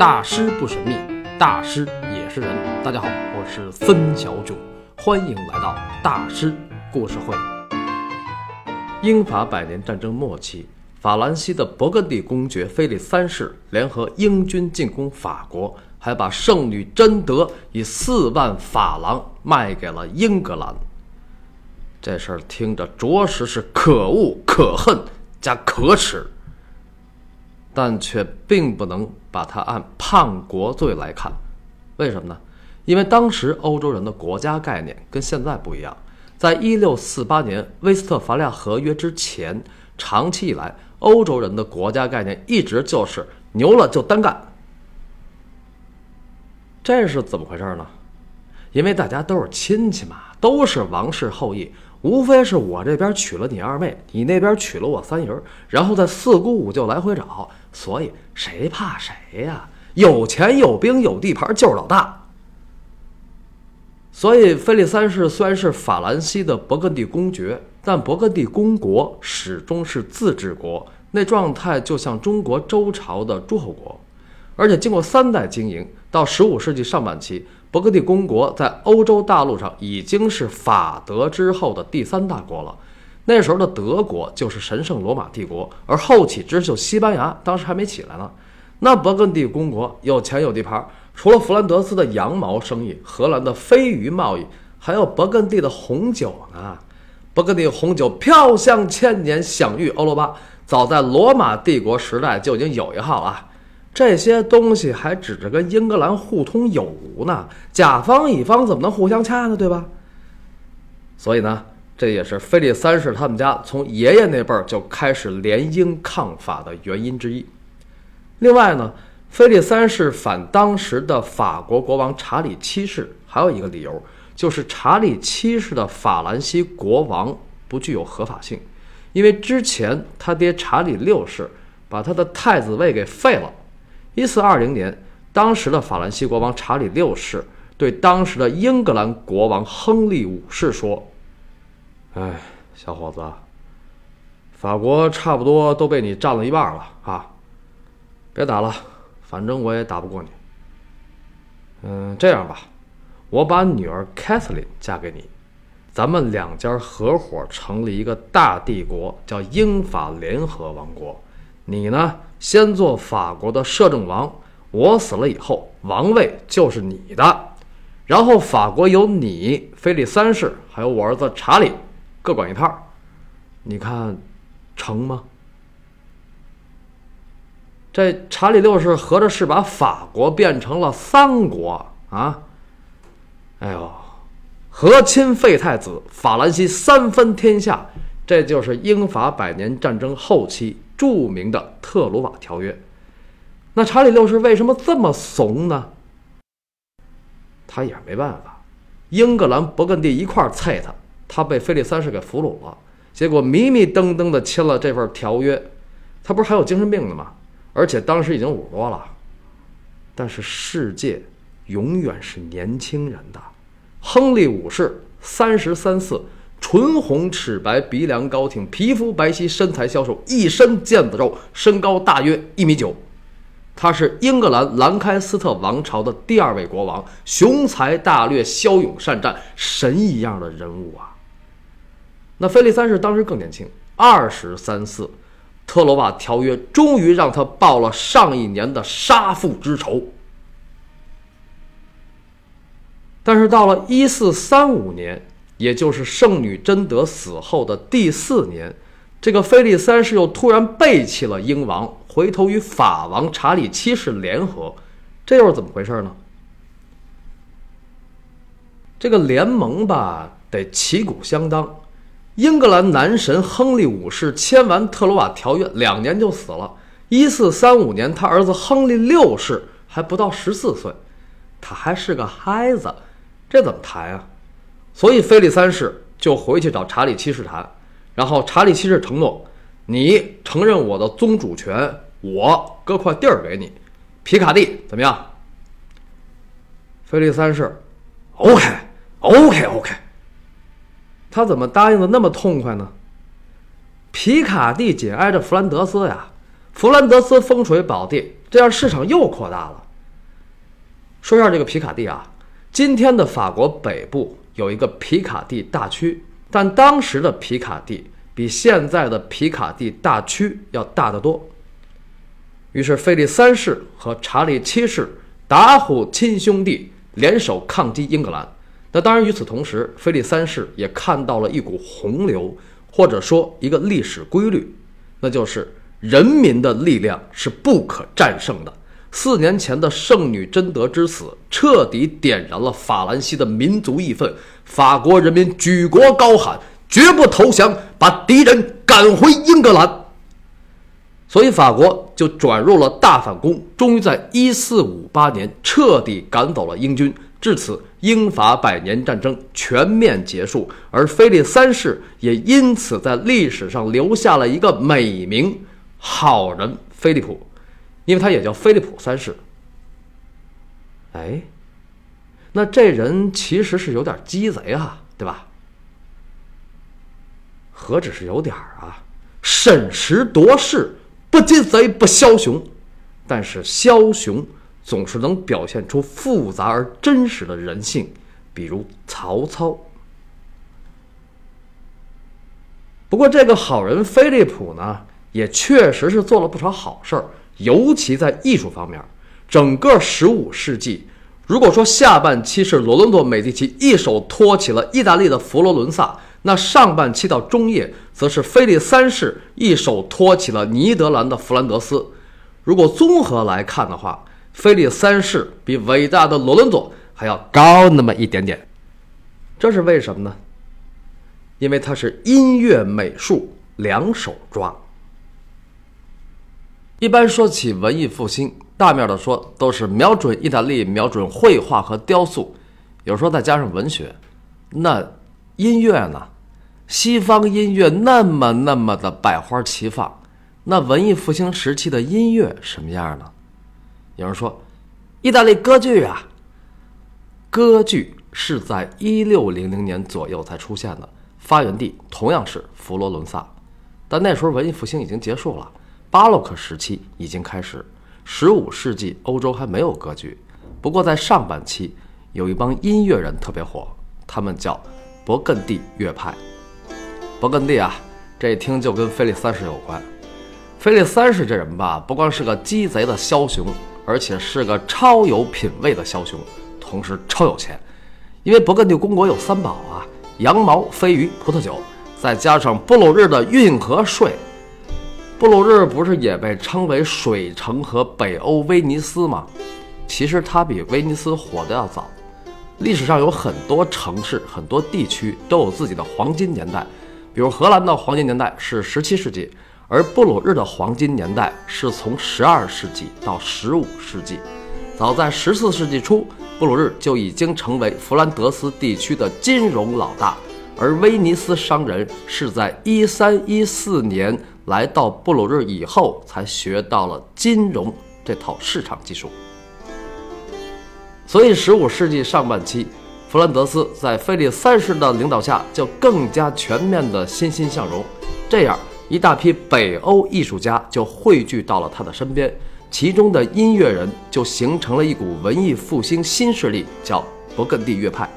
大师不神秘，大师也是人。大家好，我是孙小九，欢迎来到大师故事会。英法百年战争末期，法兰西的勃艮第公爵菲利三世联合英军进攻法国，还把圣女贞德以四万法郎卖给了英格兰。这事儿听着着实是可恶、可恨加可耻。但却并不能把它按叛国罪来看，为什么呢？因为当时欧洲人的国家概念跟现在不一样。在一六四八年威斯特伐利亚合约之前，长期以来，欧洲人的国家概念一直就是牛了就单干。这是怎么回事呢？因为大家都是亲戚嘛，都是王室后裔。无非是我这边娶了你二妹，你那边娶了我三姨儿，然后再四姑五舅来回找，所以谁怕谁呀？有钱有兵有地盘就是老大。所以菲利三世虽然是法兰西的勃艮第公爵，但勃艮第公国始终是自治国，那状态就像中国周朝的诸侯国，而且经过三代经营，到十五世纪上半期。勃艮第公国在欧洲大陆上已经是法德之后的第三大国了。那时候的德国就是神圣罗马帝国，而后起之秀西班牙当时还没起来呢。那勃艮第公国有钱有地盘，除了弗兰德斯的羊毛生意、荷兰的飞鱼贸易，还有勃艮第的红酒呢。勃艮第红酒飘香千年，享誉欧罗巴，早在罗马帝国时代就已经有一号了。这些东西还指着跟英格兰互通有无呢，甲方乙方怎么能互相掐呢？对吧？所以呢，这也是菲利三世他们家从爷爷那辈儿就开始联英抗法的原因之一。另外呢，菲利三世反当时的法国国王查理七世，还有一个理由就是查理七世的法兰西国王不具有合法性，因为之前他爹查理六世把他的太子位给废了。一四二零年，当时的法兰西国王查理六世对当时的英格兰国王亨利五世说：“哎，小伙子，法国差不多都被你占了一半了啊！别打了，反正我也打不过你。嗯，这样吧，我把女儿凯瑟琳嫁给你，咱们两家合伙成立一个大帝国，叫英法联合王国。你呢？”先做法国的摄政王，我死了以后，王位就是你的。然后法国有你，菲利三世，还有我儿子查理，各管一套。你看，成吗？这查理六世合着是把法国变成了三国啊！哎呦，和亲废太子，法兰西三分天下，这就是英法百年战争后期。著名的特鲁瓦条约，那查理六世为什么这么怂呢？他也没办法，英格兰、勃艮第一块儿菜他，他被菲利三世给俘虏了，结果迷迷瞪瞪的签了这份条约。他不是还有精神病呢吗？而且当时已经五十多了。但是世界永远是年轻人的，亨利五世三十三四。唇红齿白，鼻梁高挺，皮肤白皙，身材消瘦，一身腱子肉，身高大约一米九。他是英格兰兰开斯特王朝的第二位国王，雄才大略，骁勇善战，神一样的人物啊。那菲利三世当时更年轻，二十三四。特罗瓦条约终于让他报了上一年的杀父之仇。但是到了一四三五年。也就是圣女贞德死后的第四年，这个菲利三世又突然背弃了英王，回头与法王查理七世联合，这又是怎么回事呢？这个联盟吧，得旗鼓相当。英格兰男神亨利五世签完特罗瓦条约，两年就死了。一四三五年，他儿子亨利六世还不到十四岁，他还是个孩子，这怎么谈啊？所以，菲利三世就回去找查理七世谈，然后查理七世承诺：“你承认我的宗主权，我割块地儿给你，皮卡蒂怎么样？”菲利三世：“OK，OK，OK。”他怎么答应的那么痛快呢？皮卡蒂紧挨着弗兰德斯呀，弗兰德斯风水宝地，这样市场又扩大了。说一下这个皮卡蒂啊，今天的法国北部有一个皮卡蒂大区，但当时的皮卡蒂比现在的皮卡蒂大区要大得多。于是，菲利三世和查理七世打虎亲兄弟，联手抗击英格兰。那当然，与此同时，菲利三世也看到了一股洪流，或者说一个历史规律，那就是人民的力量是不可战胜的。四年前的圣女贞德之死，彻底点燃了法兰西的民族义愤。法国人民举国高喊：绝不投降，把敌人赶回英格兰。所以法国就转入了大反攻，终于在一四五八年彻底赶走了英军。至此，英法百年战争全面结束，而菲利三世也因此在历史上留下了一个美名——好人菲利普，因为他也叫菲利普三世。哎，那这人其实是有点鸡贼啊，对吧？何止是有点啊，审时度势。不鸡贼不枭雄，但是枭雄总是能表现出复杂而真实的人性，比如曹操。不过这个好人菲利普呢，也确实是做了不少好事儿，尤其在艺术方面。整个十五世纪，如果说下半期是罗伦多·美第奇一手托起了意大利的佛罗伦萨。那上半期到中叶，则是菲利三世一手托起了尼德兰的弗兰德斯。如果综合来看的话，菲利三世比伟大的罗伦佐还要高那么一点点。这是为什么呢？因为他是音乐美术两手抓。一般说起文艺复兴，大面的说都是瞄准意大利，瞄准绘画和雕塑，有时候再加上文学，那。音乐呢？西方音乐那么那么的百花齐放，那文艺复兴时期的音乐什么样呢？有人说，意大利歌剧啊，歌剧是在一六零零年左右才出现的，发源地同样是佛罗伦萨，但那时候文艺复兴已经结束了，巴洛克时期已经开始，十五世纪欧洲还没有歌剧，不过在上半期有一帮音乐人特别火，他们叫。勃艮第乐派，勃艮第啊，这一听就跟菲利三世有关。菲利三世这人吧，不光是个鸡贼的枭雄，而且是个超有品位的枭雄，同时超有钱。因为勃艮第公国有三宝啊：羊毛、飞鱼、葡萄酒，再加上布鲁日的运河税。布鲁日不是也被称为水城和北欧威尼斯吗？其实它比威尼斯火的要早。历史上有很多城市、很多地区都有自己的黄金年代，比如荷兰的黄金年代是十七世纪，而布鲁日的黄金年代是从十二世纪到十五世纪。早在十四世纪初，布鲁日就已经成为弗兰德斯地区的金融老大，而威尼斯商人是在一三一四年来到布鲁日以后才学到了金融这套市场技术。所以，十五世纪上半期，弗兰德斯在菲利三世的领导下就更加全面的欣欣向荣。这样，一大批北欧艺术家就汇聚到了他的身边，其中的音乐人就形成了一股文艺复兴新势力，叫勃艮第乐派。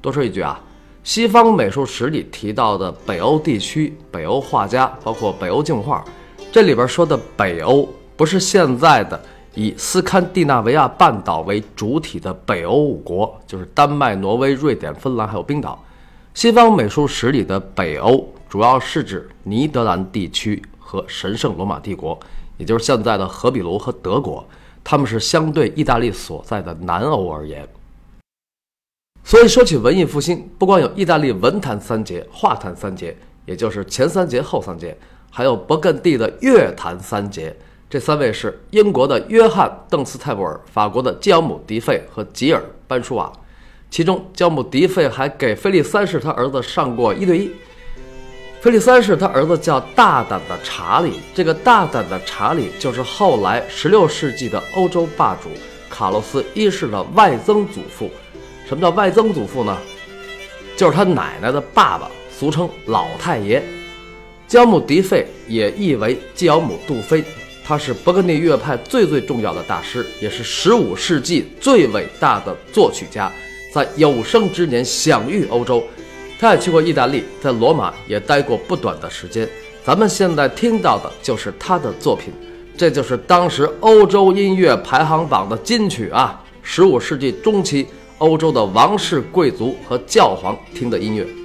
多说一句啊，西方美术史里提到的北欧地区、北欧画家，包括北欧镜画，这里边说的北欧不是现在的。以斯堪的纳维亚半岛为主体的北欧五国，就是丹麦、挪威、瑞典、芬兰还有冰岛。西方美术史里的北欧，主要是指尼德兰地区和神圣罗马帝国，也就是现在的荷比卢和德国。他们是相对意大利所在的南欧而言。所以说起文艺复兴，不光有意大利文坛三杰、画坛三杰，也就是前三杰、后三杰，还有勃艮第的乐坛三杰。这三位是英国的约翰·邓斯泰布尔、法国的基奥姆·迪费和吉尔·班舒瓦。其中，基奥姆·迪费还给菲利三世他儿子上过一对一。菲利三世他儿子叫大胆的查理，这个大胆的查理就是后来16世纪的欧洲霸主卡洛斯一世的外曾祖父。什么叫外曾祖父呢？就是他奶奶的爸爸，俗称老太爷。基奥姆·迪费也译为基奥姆·杜菲。他是勃艮第乐派最最重要的大师，也是15世纪最伟大的作曲家，在有生之年享誉欧洲。他也去过意大利，在罗马也待过不短的时间。咱们现在听到的就是他的作品，这就是当时欧洲音乐排行榜的金曲啊！15世纪中期，欧洲的王室贵族和教皇听的音乐。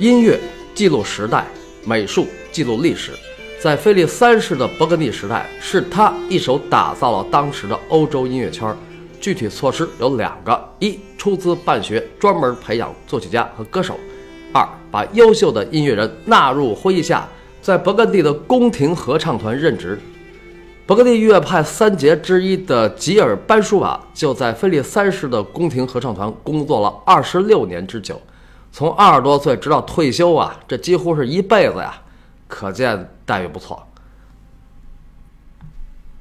音乐记录时代，美术记录历史。在菲利三世的勃艮第时代，是他一手打造了当时的欧洲音乐圈。具体措施有两个：一，出资办学，专门培养作曲家和歌手；二，把优秀的音乐人纳入麾下，在勃艮第的宫廷合唱团任职。勃艮第乐派三杰之一的吉尔班舒瓦就在菲利三世的宫廷合唱团工作了二十六年之久。从二十多岁直到退休啊，这几乎是一辈子呀，可见待遇不错。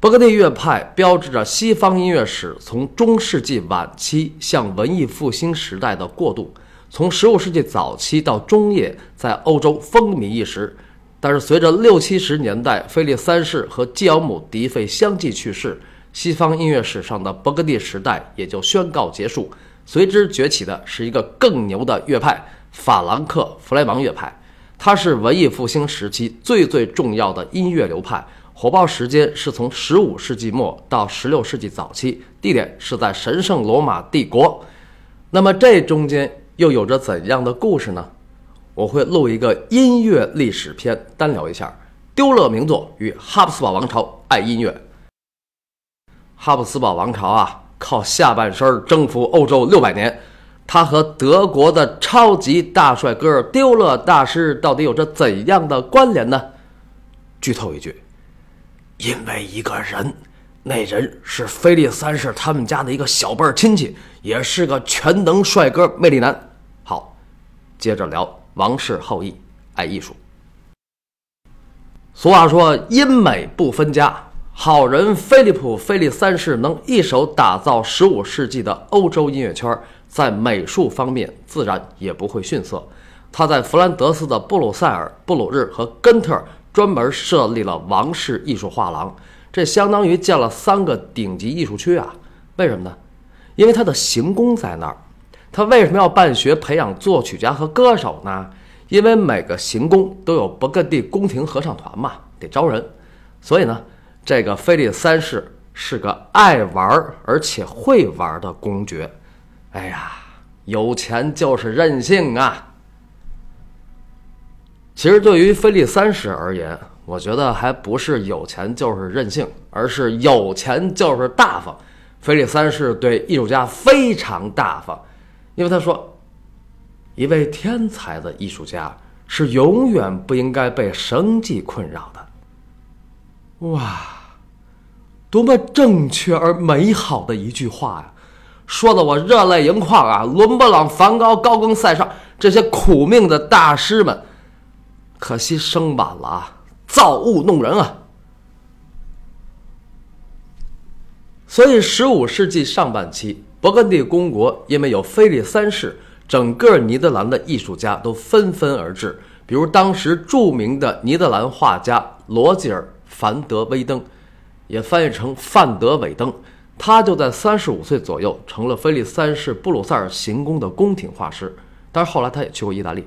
勃艮第乐派标志着西方音乐史从中世纪晚期向文艺复兴时代的过渡，从15世纪早期到中叶在欧洲风靡一时。但是随着六七十年代菲利三世和基奥姆迪费相继去世，西方音乐史上的勃艮第时代也就宣告结束。随之崛起的是一个更牛的乐派——法兰克弗莱芒乐派。它是文艺复兴时期最最重要的音乐流派，火爆时间是从15世纪末到16世纪早期，地点是在神圣罗马帝国。那么这中间又有着怎样的故事呢？我会录一个音乐历史篇，单聊一下丢勒名作与哈布斯堡王朝爱音乐。哈布斯堡王朝啊。靠下半身征服欧洲六百年，他和德国的超级大帅哥丢勒大师到底有着怎样的关联呢？剧透一句，因为一个人，那人是菲利三世他们家的一个小辈亲戚，也是个全能帅哥魅力男。好，接着聊王室后裔爱艺术。俗话说，英美不分家。好人菲利普·菲利三世能一手打造15世纪的欧洲音乐圈，在美术方面自然也不会逊色。他在弗兰德斯的布鲁塞尔、布鲁日和根特专门设立了王室艺术画廊，这相当于建了三个顶级艺术区啊！为什么呢？因为他的行宫在那儿。他为什么要办学培养作曲家和歌手呢？因为每个行宫都有勃艮第宫廷合唱团嘛，得招人，所以呢。这个菲利三世是个爱玩而且会玩的公爵，哎呀，有钱就是任性啊！其实对于菲利三世而言，我觉得还不是有钱就是任性，而是有钱就是大方。菲利三世对艺术家非常大方，因为他说，一位天才的艺术家是永远不应该被生计困扰的。哇！多么正确而美好的一句话呀！说的我热泪盈眶啊！伦勃朗、梵高、高更、塞尚这些苦命的大师们，可惜生晚了啊！造物弄人啊！所以，十五世纪上半期，勃艮第公国因为有菲利三世，整个尼德兰的艺术家都纷纷而至，比如当时著名的尼德兰画家罗吉尔·凡德威登。也翻译成范德韦登，他就在三十五岁左右成了菲利三世布鲁塞尔行宫的宫廷画师。但是后来他也去过意大利。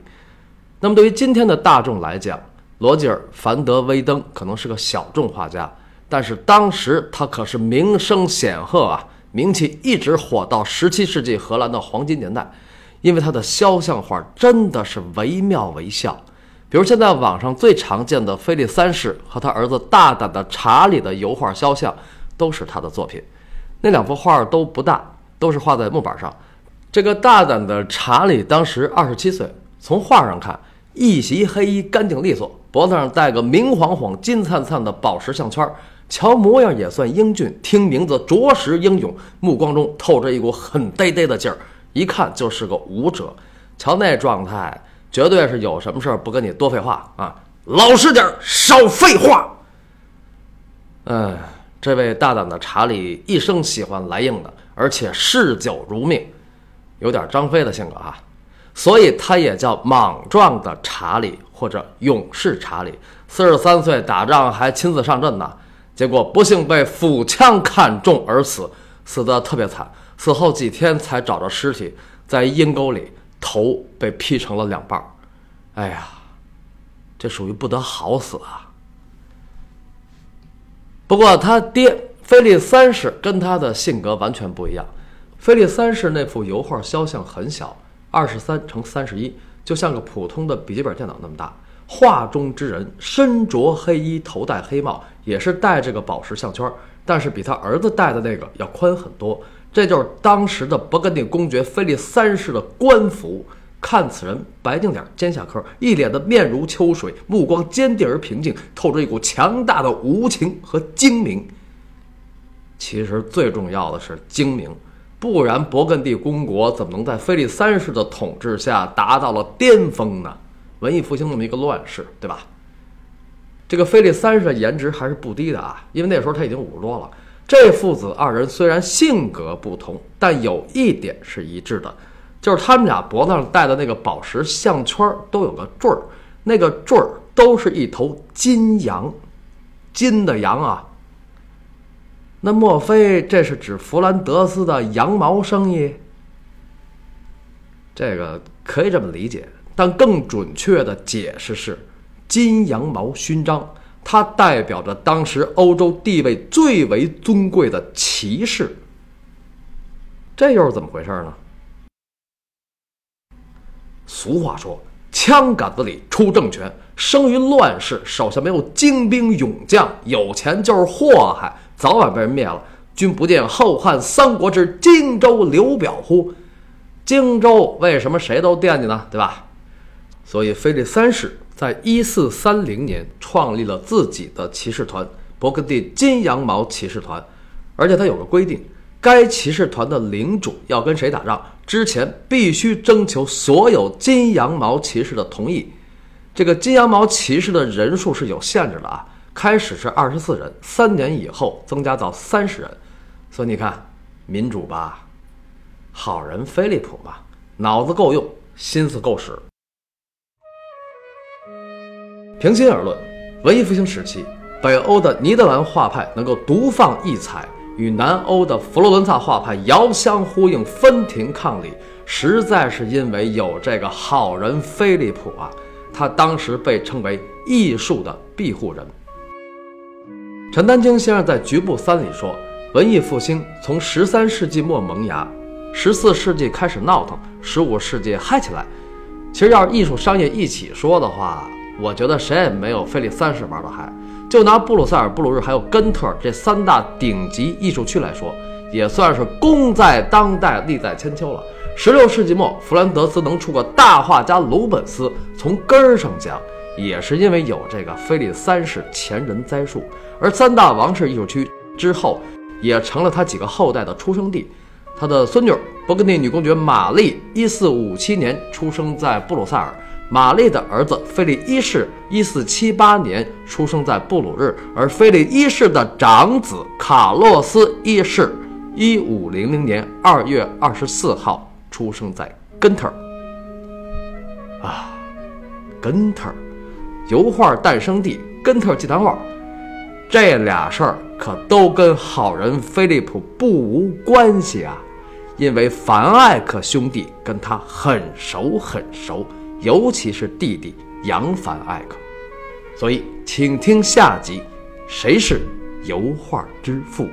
那么对于今天的大众来讲，罗吉尔·凡德威登可能是个小众画家，但是当时他可是名声显赫啊，名气一直火到十七世纪荷兰的黄金年代，因为他的肖像画真的是惟妙惟肖。比如现在网上最常见的菲利三世和他儿子大胆的查理的油画肖像，都是他的作品。那两幅画都不大，都是画在木板上。这个大胆的查理当时二十七岁，从画上看，一袭黑衣干净利索，脖子上戴个明晃晃、金灿灿的宝石项圈，瞧模样也算英俊，听名字着实英勇，目光中透着一股很呆呆的劲儿，一看就是个武者。瞧那状态，绝对是有什么事儿不跟你多废话啊！老实点儿，少废话。嗯，这位大胆的查理一生喜欢来硬的，而且嗜酒如命，有点张飞的性格哈，所以他也叫莽撞的查理或者勇士查理。四十三岁打仗还亲自上阵呢。结果不幸被腹腔砍中而死，死得特别惨。死后几天才找着尸体，在阴沟里，头被劈成了两半儿。哎呀，这属于不得好死啊！不过他爹菲利三世跟他的性格完全不一样。菲利三世那幅油画肖像很小，二十三乘三十一，就像个普通的笔记本电脑那么大。画中之人身着黑衣，头戴黑帽，也是戴这个宝石项圈，但是比他儿子戴的那个要宽很多。这就是当时的勃艮第公爵菲利三世的官服。看此人白净脸，尖下颏，一脸的面如秋水，目光坚定而平静，透着一股强大的无情和精明。其实最重要的是精明，不然勃艮第公国怎么能在菲利三世的统治下达到了巅峰呢？文艺复兴那么一个乱世，对吧？这个菲利三世的颜值还是不低的啊，因为那时候他已经五十多了。这父子二人虽然性格不同，但有一点是一致的，就是他们俩脖子上戴的那个宝石项圈都有个坠儿，那个坠儿都是一头金羊，金的羊啊。那莫非这是指弗兰德斯的羊毛生意？这个可以这么理解。但更准确的解释是，金羊毛勋章，它代表着当时欧洲地位最为尊贵的骑士。这又是怎么回事呢？俗话说：“枪杆子里出政权，生于乱世，手下没有精兵勇将，有钱就是祸害，早晚被人灭了。君不见后汉三国之荆州刘表乎？荆州为什么谁都惦记呢？对吧？”所以，非这三世在一四三零年创立了自己的骑士团——勃艮第金羊毛骑士团，而且他有个规定：该骑士团的领主要跟谁打仗之前，必须征求所有金羊毛骑士的同意。这个金羊毛骑士的人数是有限制的啊，开始是二十四人，三年以后增加到三十人。所以你看，民主吧，好人菲利普吧，脑子够用，心思够使。平心而论，文艺复兴时期，北欧的尼德兰画派能够独放异彩，与南欧的佛罗伦萨画派遥相呼应、分庭抗礼，实在是因为有这个好人菲利普啊！他当时被称为艺术的庇护人。陈丹青先生在《局部三》里说，文艺复兴从十三世纪末萌芽，十四世纪开始闹腾，十五世纪嗨起来。其实要是艺术商业一起说的话，我觉得谁也没有菲利三世玩的嗨。就拿布鲁塞尔、布鲁日还有根特这三大顶级艺术区来说，也算是功在当代，利在千秋了。十六世纪末，弗兰德斯能出个大画家鲁本斯，从根儿上讲，也是因为有这个菲利三世前人栽树。而三大王室艺术区之后，也成了他几个后代的出生地。他的孙女勃艮第女公爵玛丽，一四五七年出生在布鲁塞尔。玛丽的儿子菲利一世，一四七八年出生在布鲁日，而菲利一世的长子卡洛斯一世，一五零零年二月二十四号出生在根特。啊，根特，油画诞生地，根特祭坛画，这俩事儿可都跟好人菲利普不无关系啊，因为凡艾克兄弟跟他很熟很熟。尤其是弟弟扬凡艾克，所以请听下集，谁是油画之父？